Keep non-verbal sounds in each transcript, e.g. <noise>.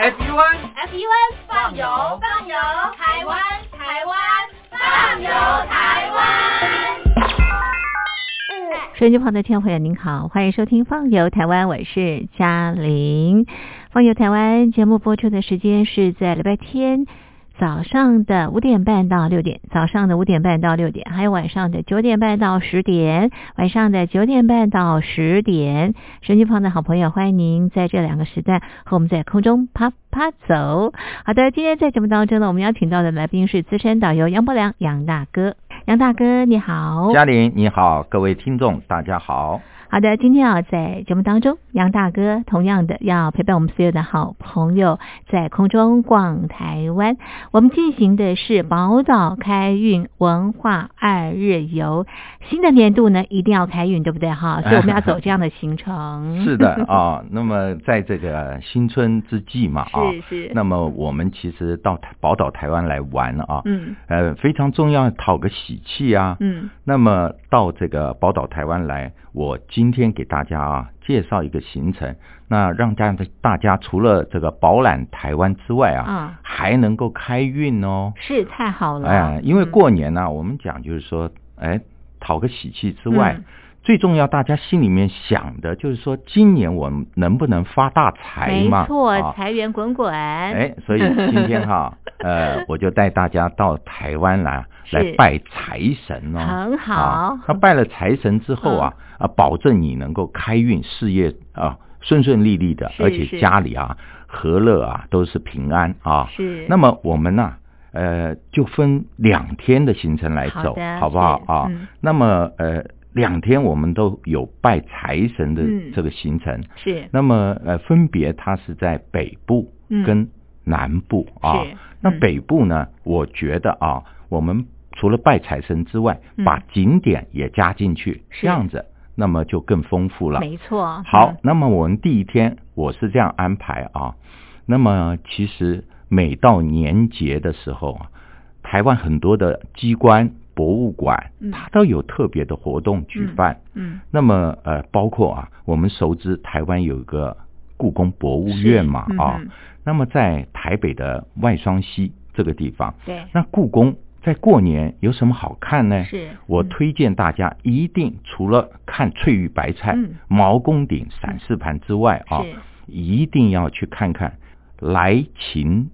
FUN FUN 放油放油，台湾台湾放油台湾。收音机旁的听众朋友您好，欢迎收听《放游台湾》，我是嘉玲。《放游台湾》节目播出的时间是在礼拜天。早上的五点半到六点，早上的五点半到六点，还有晚上的九点半到十点，晚上的九点半到十点。手机旁的好朋友，欢迎您在这两个时段和我们在空中啪啪走。好的，今天在节目当中呢，我们邀请到的来宾是资深导游杨伯良杨大哥。杨大哥你好，嘉玲你好，各位听众大家好。好的，今天啊，在节目当中，杨大哥同样的要陪伴我们所有的好朋友在空中逛台湾。我们进行的是宝岛开运文化二日游，新的年度呢一定要开运，对不对哈？<laughs> 所以我们要走这样的行程。<laughs> 是的 <laughs> 啊，那么在这个新春之际嘛啊，是是。那么我们其实到宝岛台湾来玩啊，嗯，呃，非常重要，讨个喜气啊，嗯。那么到这个宝岛台湾来。我今天给大家啊介绍一个行程，那让大家大家除了这个饱览台湾之外啊，还能够开运哦。是太好了。哎，因为过年呢，我们讲就是说，哎，讨个喜气之外，最重要大家心里面想的就是说，今年我们能不能发大财嘛？没错，财源滚滚。哎，所以今天哈，<laughs> 呃，我就带大家到台湾来。来拜财神哦，很好。他拜了财神之后啊，啊，保证你能够开运，事业啊顺顺利利的，而且家里啊和乐啊都是平安啊。是。那么我们呢，呃，就分两天的行程来走，好不好啊？那么呃，两天我们都有拜财神的这个行程。是。那么呃，分别它是在北部跟南部啊。那北部呢，我觉得啊，我们。除了拜财神之外，把景点也加进去，这样子，那么就更丰富了。没错。好，那么我们第一天我是这样安排啊。那么其实每到年节的时候啊，台湾很多的机关、博物馆，它都有特别的活动举办。嗯。那么呃，包括啊，我们熟知台湾有一个故宫博物院嘛啊。那么在台北的外双溪这个地方，对，那故宫。在过年有什么好看呢？是我推荐大家一定除了看翠玉白菜、毛公鼎、散氏盘之外啊，一定要去看看来秦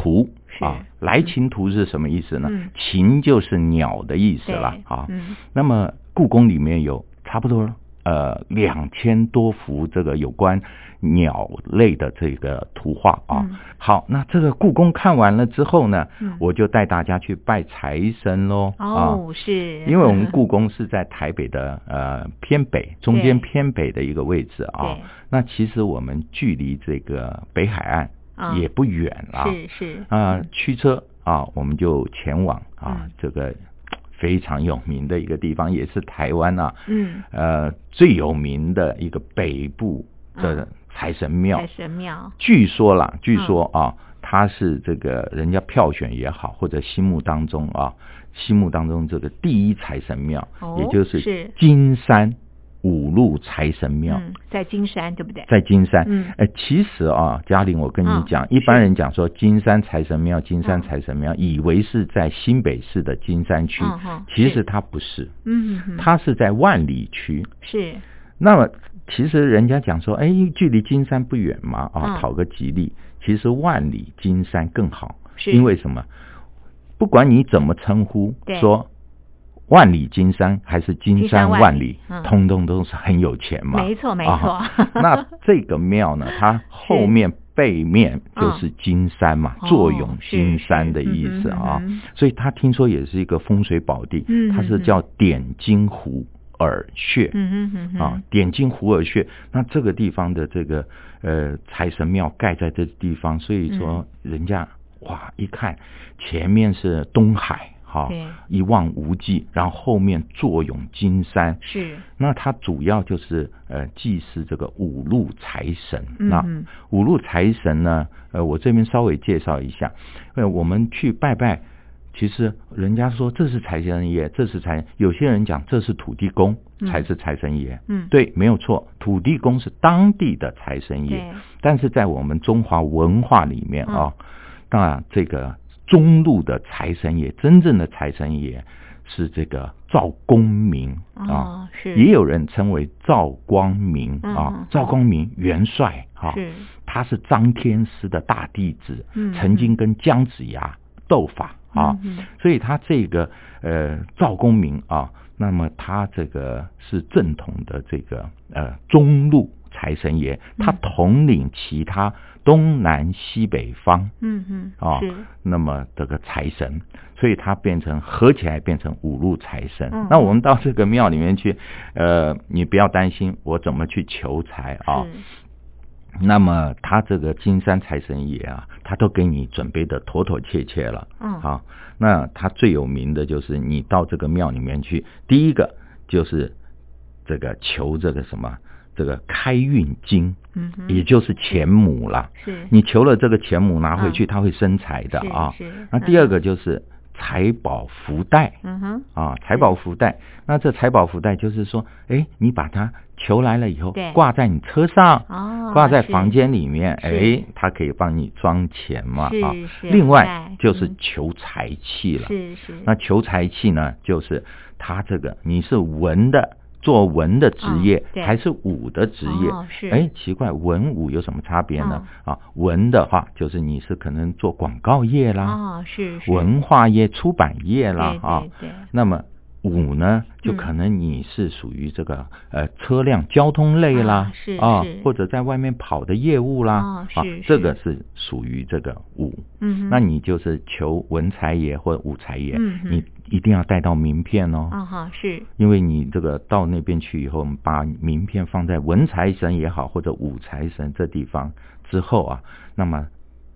图啊。来秦图是什么意思呢？秦就是鸟的意思了啊。那么故宫里面有差不多。呃，两千多幅这个有关鸟类的这个图画啊。好，那这个故宫看完了之后呢，我就带大家去拜财神喽。哦，是，因为我们故宫是在台北的呃偏北，中间偏北的一个位置啊。那其实我们距离这个北海岸也不远了。是是啊，驱车啊，我们就前往啊这个。非常有名的一个地方，也是台湾啊，嗯，呃，最有名的一个北部的财神庙。财神庙，据说啦，据说啊，它是这个人家票选也好，或者心目当中啊，心目当中这个第一财神庙，也就是金山。五路财神庙在金山，对不对？在金山，嗯，哎，其实啊，嘉玲，我跟你讲，一般人讲说金山财神庙，金山财神庙，以为是在新北市的金山区，其实它不是，嗯，它是在万里区。是。那么，其实人家讲说，哎，距离金山不远嘛，啊，讨个吉利。其实万里金山更好，因为什么？不管你怎么称呼，说。万里金山还是金山万里，通通都是很有钱嘛。没错没错。<laughs> 那这个庙呢，<laughs> 它后面背面就是金山嘛，坐拥金山的意思啊。所以他听说也是一个风水宝地，它是叫点金湖耳穴。嗯嗯嗯。啊，点金湖耳穴，那这个地方的这个呃财神庙盖在这地方，所以说人家哇一看前面是东海。好，一望无际，然后后面坐拥金山，是。那它主要就是呃祭祀这个五路财神。那五路财神呢，呃，我这边稍微介绍一下。呃，我们去拜拜其实人家说这是财神爷，这是财，有些人讲这是土地公才是财神爷。嗯，对，没有错，土地公是当地的财神爷。但是在我们中华文化里面啊，当然这个中路的财神爷，真正的财神爷是这个赵公明啊，是。也有人称为赵光明啊，赵光明元帅啊，是。他是张天师的大弟子，曾经跟姜子牙斗法。啊，所以他这个呃赵公明啊，那么他这个是正统的这个呃中路财神爷，他统领其他东南西北方，嗯嗯啊，那么这个财神，所以他变成合起来变成五路财神。那我们到这个庙里面去，呃，你不要担心我怎么去求财啊。那么他这个金山财神爷啊，他都给你准备的妥妥切切了。嗯，好，那他最有名的就是你到这个庙里面去，第一个就是这个求这个什么，这个开运金，嗯，也就是钱母了。是，你求了这个钱母拿回去，他会生财的啊。是，那第二个就是财宝福袋。嗯哼，啊，财宝福袋，那这财宝福袋就是说，哎，你把它。求来了以后，挂在你车上，挂在房间里面，哎，它可以帮你装钱嘛，啊。另外就是求财气了，是是。那求财气呢，就是它这个你是文的，做文的职业还是武的职业？是。哎，奇怪，文武有什么差别呢？啊，文的话就是你是可能做广告业啦，啊是。文化业、出版业啦，啊，对。那么。武呢，就可能你是属于这个呃车辆交通类啦，是啊，或者在外面跑的业务啦，啊，这个是属于这个武。嗯，那你就是求文才爷或武才爷，嗯，你一定要带到名片哦。啊哈，是，因为你这个到那边去以后，把名片放在文财神也好，或者武财神这地方之后啊，那么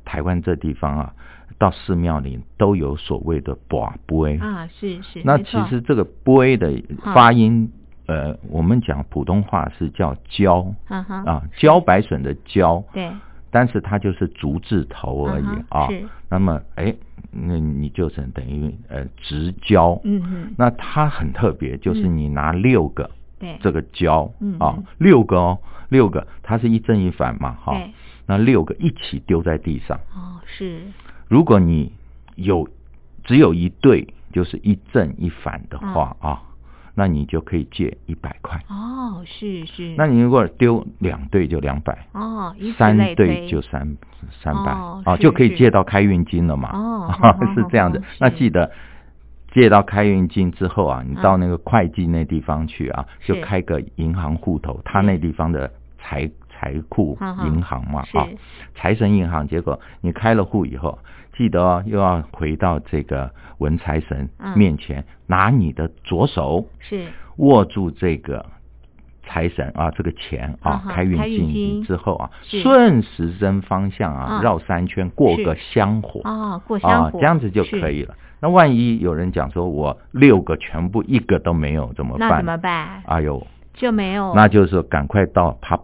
台湾这地方啊。到寺庙里都有所谓的“卜杯”啊，是是。那其实这个“杯”的发音，呃，我们讲普通话是叫“蕉”，啊，茭白笋的“茭”，对。但是它就是竹字头而已啊。是。那么，哎，那你就是等于呃直交。嗯嗯。那它很特别，就是你拿六个，对，这个交啊，六个哦，六个，它是一正一反嘛，哈。那六个一起丢在地上。哦，是。如果你有只有一对，就是一正一反的话啊，那你就可以借一百块。哦，是是。那你如果丢两对就两百。哦，三对就三三百哦，就可以借到开运金了嘛。<laughs> 哦，是 <laughs> 这样的。那记得借到开运金之后啊，你到那个会计那地方去啊，就开个银行户头，他那地方的财。财库银行嘛，啊，财神银行。结果你开了户以后，记得又要回到这个文财神面前，拿你的左手是握住这个财神啊，这个钱啊，开运金之后啊，顺时针方向啊，绕三圈，过个香火啊，过香火，这样子就可以了。那万一有人讲说我六个全部一个都没有怎么办？那怎么办？哎呦，就没有，那就是赶快到他。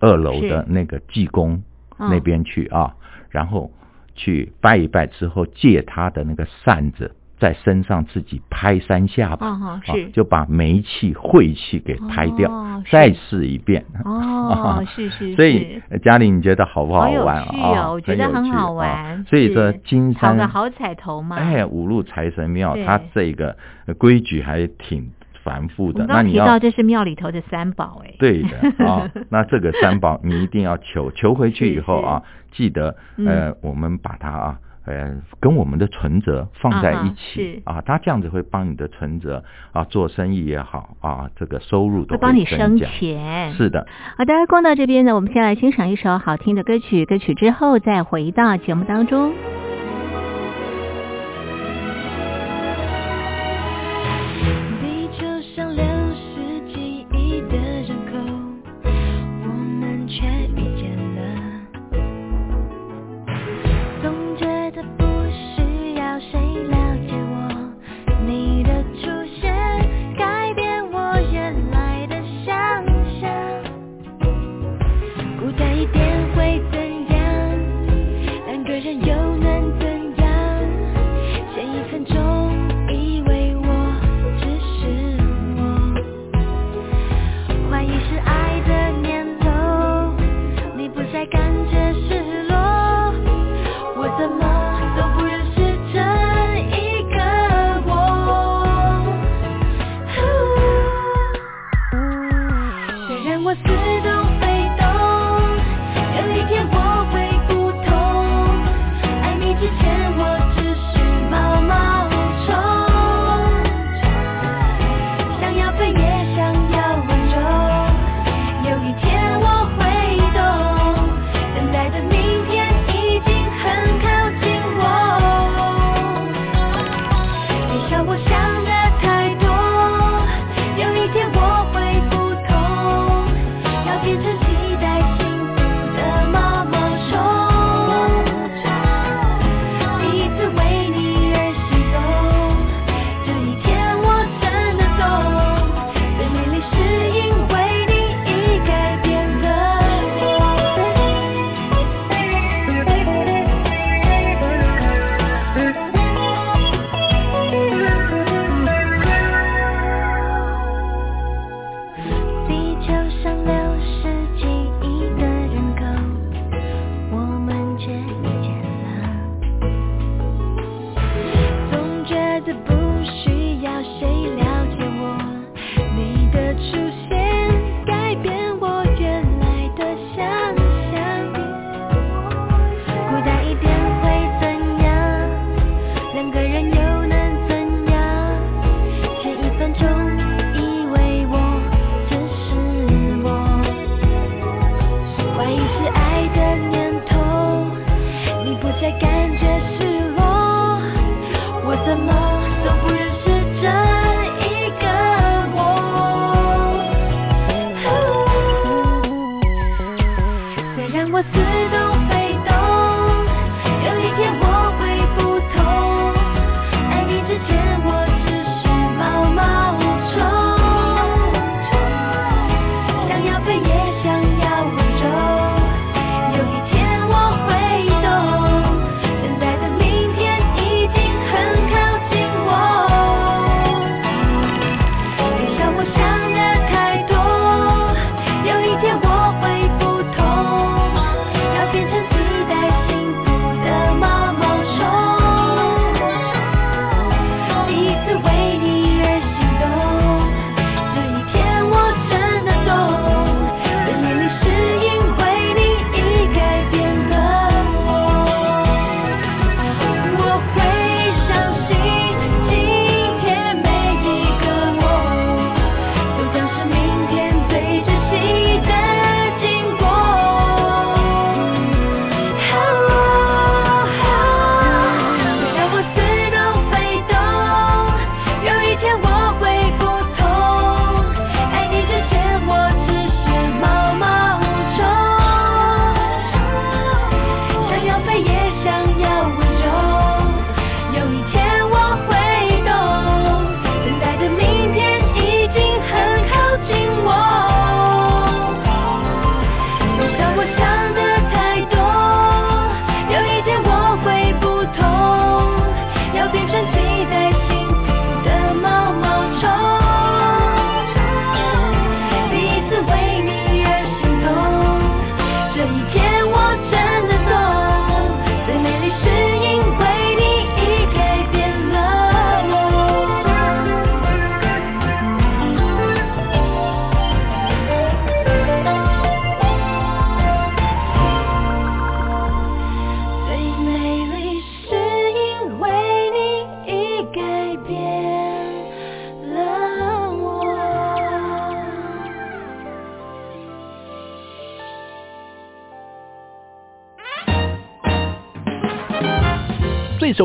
二楼的那个济公那边去啊，然后去拜一拜之后，借他的那个扇子在身上自己拍三下吧，是就把霉气晦气给拍掉，再试一遍。哦，<laughs> 是是。所以嘉玲，你觉得好不好玩啊？我觉得很好玩。所以说金山个好彩头嘛。哎，五路财神庙，它这个规矩还挺。繁复的，那你要这是庙里头的三宝哎，对的啊，<laughs> 那这个三宝你一定要求，<laughs> 求回去以后啊，记得呃，我们把它啊，呃，跟我们的存折放在一起啊，它这样子会帮你的存折啊，做生意也好啊，这个收入都会帮你生钱。是的，好的，逛到这边呢，我们先来欣赏一首好听的歌曲，歌曲之后再回到节目当中。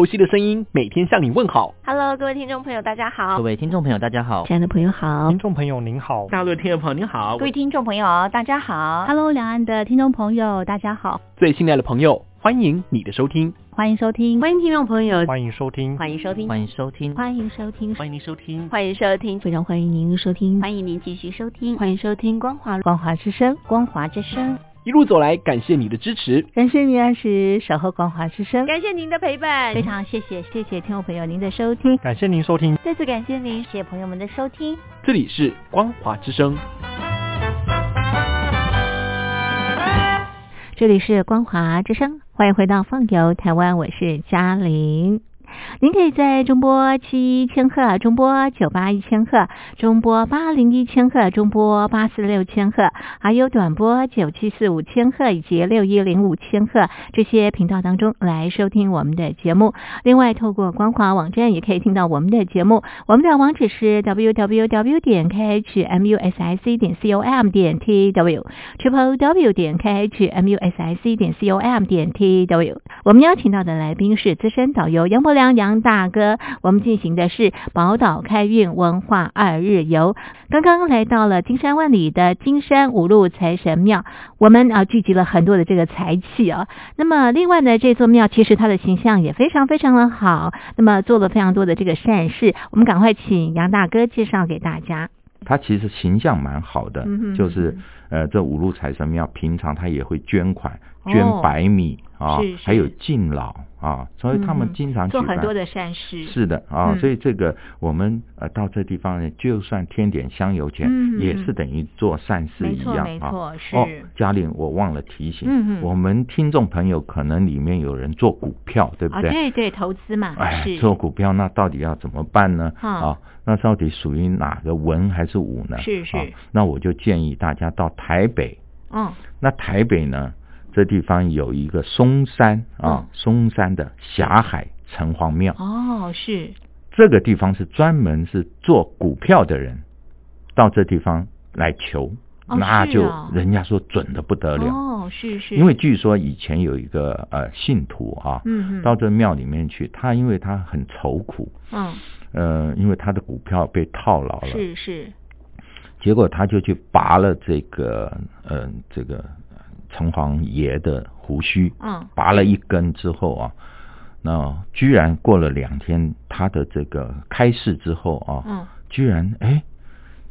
熟悉的声音，每天向你问好。Hello，各位听众朋友，大家好。各位听众朋友，大家好。亲爱的朋友好。听众朋友您好。大陆的听众朋友您好。各位听众朋友大家好。Hello，两岸的听众朋友大家好。最亲爱的朋友，欢迎你的收听。欢迎收听。欢迎听众朋友。欢迎收听。欢迎收听。欢迎收听。欢迎收听。欢迎您收听。欢迎收听。非常欢迎您收听。欢迎您继续收听。欢迎收听光华光华之声。光华之声。一路走来，感谢你的支持，感谢您按时守候光华之声，感谢您的陪伴，非常谢谢谢谢听众朋友您的收听，感谢您收听，再次感谢您，谢谢朋友们的收听，这里是光华之声。这里是光华之声，欢迎回到放游台湾，我是嘉玲。您可以在中波七千赫、中波九八一千赫、中波八零一千赫、中波八四六千赫，还有短波九七四五千赫以及六一零五千赫这些频道当中来收听我们的节目。另外，透过光华网站也可以听到我们的节目。我们的网址是 www 点 khmusic 点 com 点 tw，triple w 点 khmusic 点 com 点 tw。我们邀请到的来宾是资深导游杨伯良。杨大哥，我们进行的是宝岛开运文化二日游。刚刚来到了金山万里的金山五路财神庙，我们啊聚集了很多的这个财气啊。那么另外呢，这座庙其实它的形象也非常非常的好，那么做了非常多的这个善事。我们赶快请杨大哥介绍给大家。他其实形象蛮好的，就是呃，这五路财神庙平常他也会捐款，捐白米啊，还有敬老。啊，所以他们经常做很多的善事。是的啊，所以这个我们呃到这地方呢，就算添点香油钱，也是等于做善事一样啊。没错，是。哦，嘉玲，我忘了提醒，我们听众朋友可能里面有人做股票，对不对？对对，投资嘛。哎，做股票那到底要怎么办呢？啊，那到底属于哪个文还是武呢？是是。那我就建议大家到台北。嗯。那台北呢？这地方有一个嵩山啊，嵩山的霞海城隍庙。哦，是。这个地方是专门是做股票的人到这地方来求，那就人家说准的不得了。哦，是是，因为据说以前有一个呃信徒啊，嗯到这庙里面去，他因为他很愁苦，嗯。呃，因为他的股票被套牢了，是是，结果他就去拔了这个嗯这个。城隍爷的胡须，嗯，拔了一根之后啊，那居然过了两天，他的这个开市之后啊，嗯，居然哎，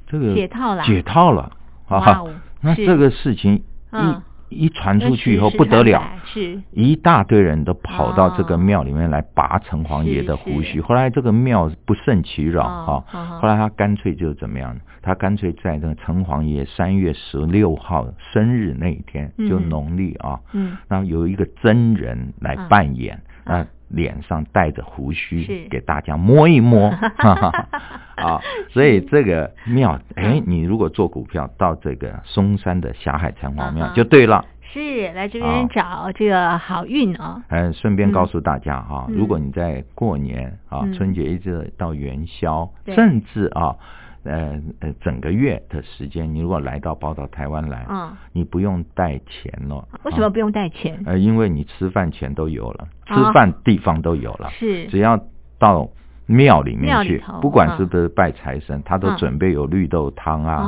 这个解套了，解套了啊！那这个事情一。一传出去以后不得了，是。一大堆人都跑到这个庙里面来拔城隍爷的胡须。后来这个庙不胜其扰啊，后来他干脆就怎么样？他干脆在那个城隍爷三月十六号生日那一天，就农历啊，然后有一个真人来扮演啊。脸上带着胡须，给大家摸一摸，<laughs> <laughs> 啊，所以这个庙，哎，你如果做股票到这个嵩山的霞海城隍庙就对了，是来这边找这个好运哦。嗯，顺便告诉大家哈，如果你在过年啊，春节一直到元宵，甚至啊。呃呃，整个月的时间，你如果来到宝岛台湾来，嗯，你不用带钱了。为什么不用带钱？呃，因为你吃饭钱都有了，吃饭地方都有了，是，只要到。庙里面去，不管是不是拜财神，他都准备有绿豆汤啊，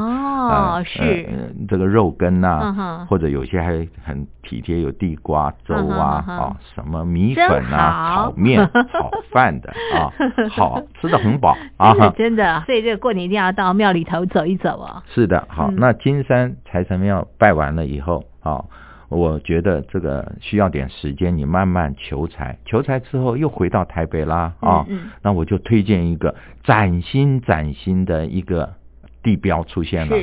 哦，是。这个肉羹啊，或者有些还很体贴，有地瓜粥啊，啊，什么米粉啊，炒面、炒饭的啊，<laughs> 好吃的很饱 <laughs> 啊，真的，所以这个过年一定要到庙里头走一走哦。是的，好，那金山财神庙拜完了以后，啊。我觉得这个需要点时间，你慢慢求财，求财之后又回到台北啦啊，那我就推荐一个崭新崭新的一个地标出现了，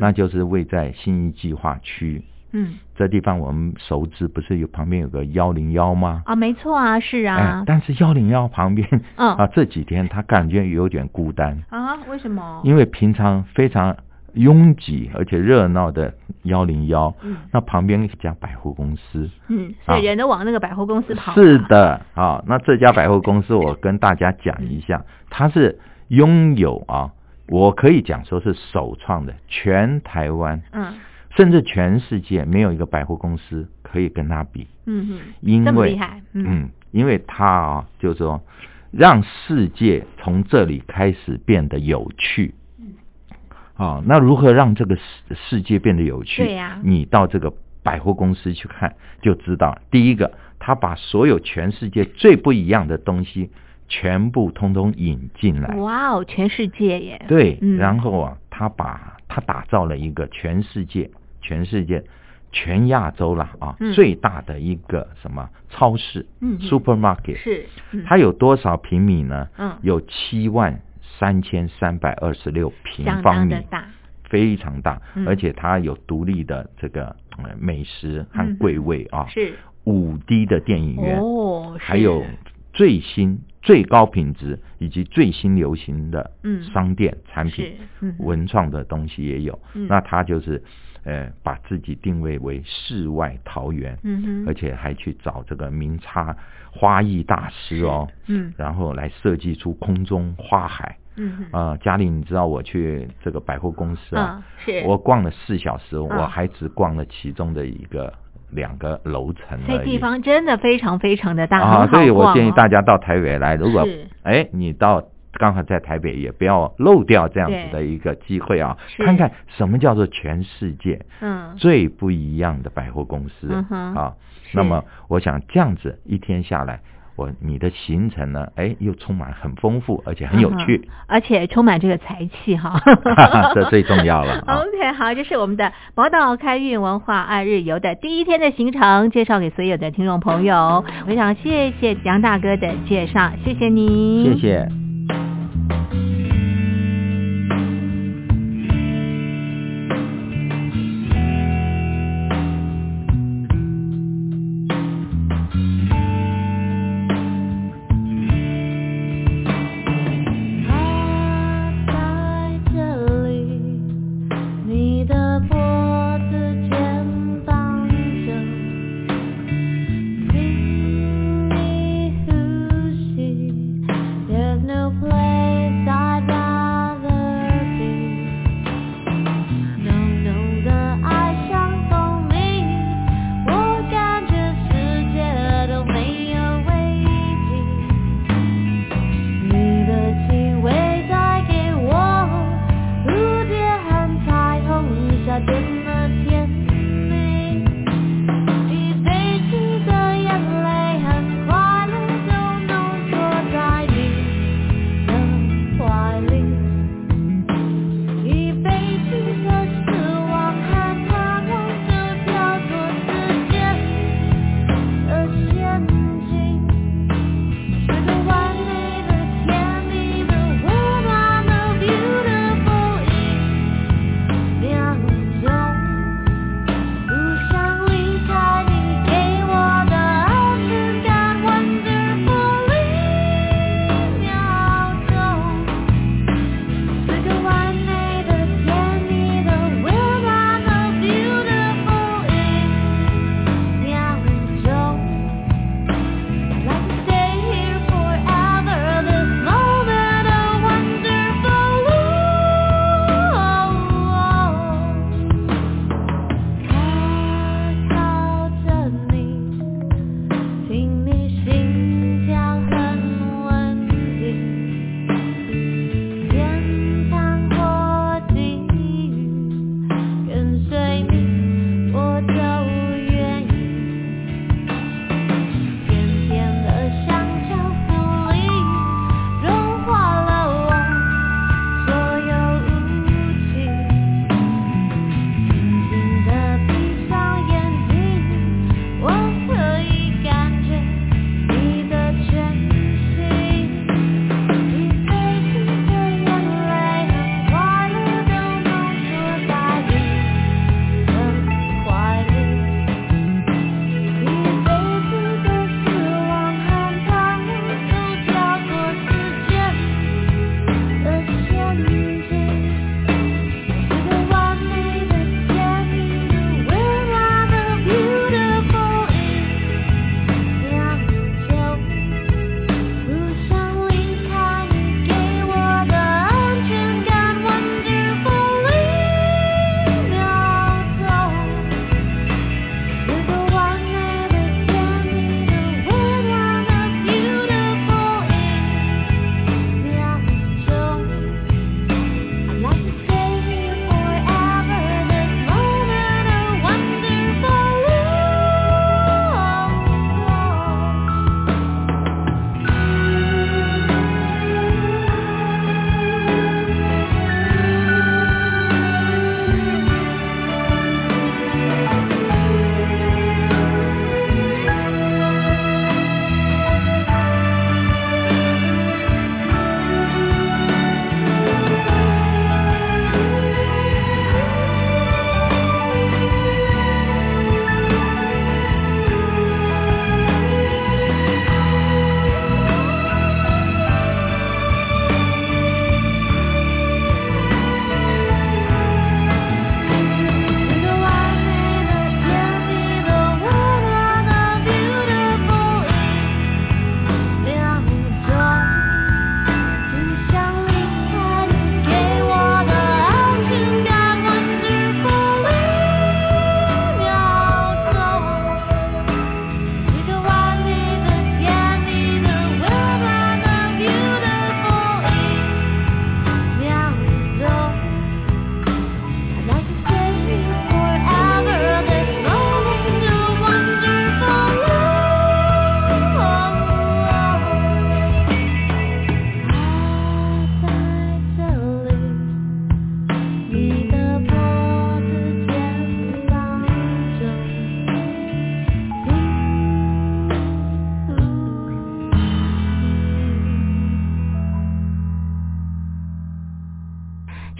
那就是位在新一计划区。嗯，这地方我们熟知，不是有旁边有个幺零幺吗？啊，没错啊，是啊。但是幺零幺旁边，嗯啊，这几天他感觉有点孤单啊？为什么？因为平常非常。拥挤而且热闹的幺零幺，那旁边一家百货公司，嗯，所以人都往那个百货公司跑。是的，啊，那这家百货公司我跟大家讲一下，它是拥有啊，我可以讲说是首创的，全台湾，嗯，甚至全世界没有一个百货公司可以跟它比，嗯哼，因为，嗯，因为它啊，就是说让世界从这里开始变得有趣。啊，那如何让这个世世界变得有趣？对呀，你到这个百货公司去看就知道。第一个，他把所有全世界最不一样的东西全部通通引进来。哇哦，全世界耶！对，然后啊，他把他打造了一个全世界、全世界、全亚洲了啊最大的一个什么超市？嗯，supermarket 是。它有多少平米呢？嗯，有七万。三千三百二十六平方米，大，非常大，而且它有独立的这个美食和柜位啊，是。五 D 的电影院哦，还有最新。最高品质以及最新流行的商店产品，文创的东西也有。那他就是呃，把自己定位为世外桃源，而且还去找这个名插花艺大师哦，嗯，然后来设计出空中花海。嗯啊，嘉玲，你知道我去这个百货公司啊，是我逛了四小时，我还只逛了其中的一个。两个楼层，这地方真的非常非常的大啊！所以我建议大家到台北来，如果哎你到刚好在台北，也不要漏掉这样子的一个机会啊，看看什么叫做全世界嗯最不一样的百货公司啊。那么我想这样子一天下来。我你的行程呢？哎，又充满很丰富，而且很有趣，而且充满这个财气哈，<laughs> 这最重要了。<laughs> OK，好，这是我们的宝岛开运文化二日游的第一天的行程，介绍给所有的听众朋友。非常谢谢杨大哥的介绍，谢谢你，谢谢。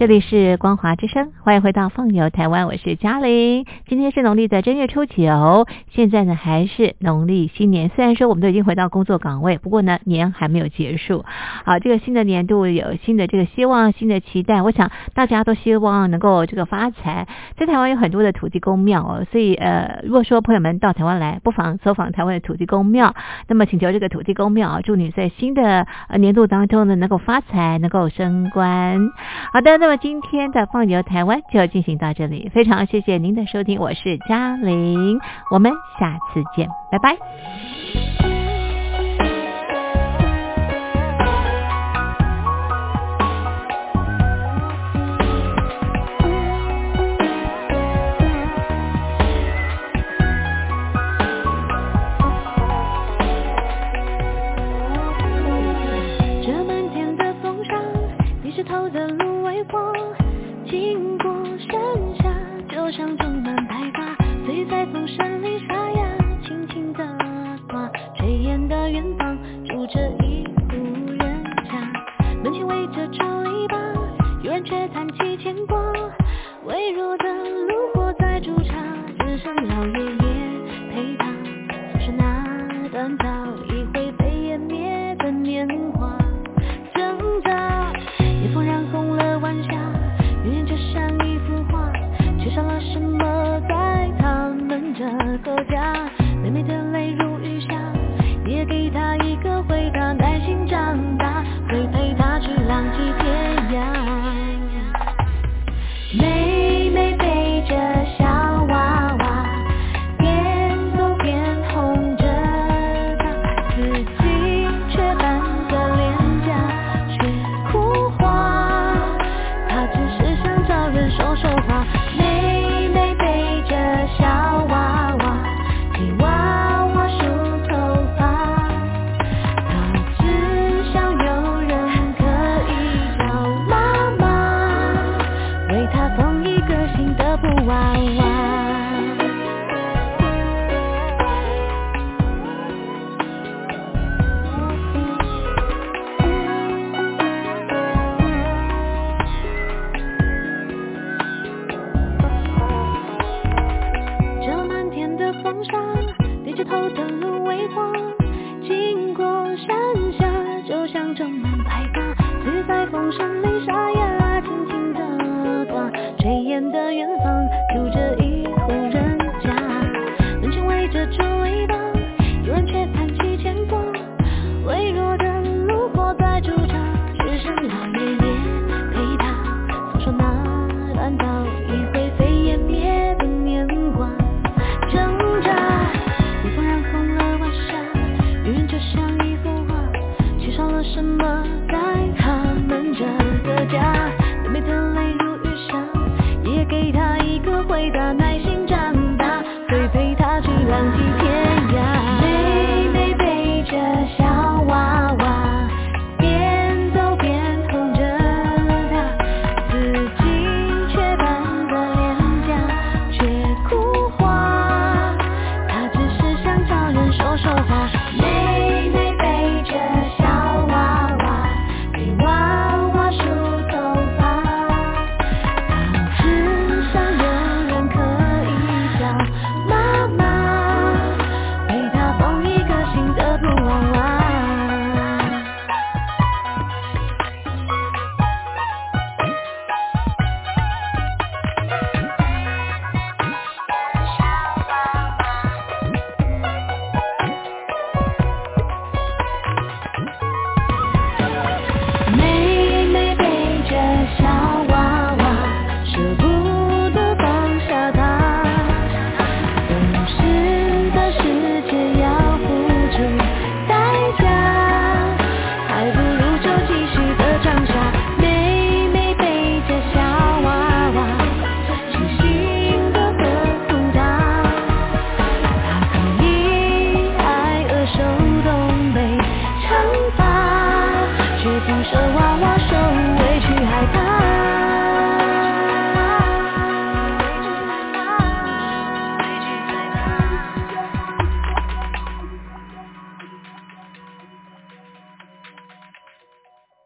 这里是光华之声，欢迎回到放游台湾，我是嘉玲。今天是农历的正月初九，现在呢还是农历新年。虽然说我们都已经回到工作岗位，不过呢年还没有结束。好，这个新的年度有新的这个希望，新的期待。我想大家都希望能够这个发财。在台湾有很多的土地公庙哦，所以呃，如果说朋友们到台湾来，不妨走访台湾的土地公庙，那么请求这个土地公庙祝你在新的年度当中呢能够发财，能够升官。好的，那么。今天的放牛台湾就进行到这里，非常谢谢您的收听，我是嘉玲，我们下次见，拜拜。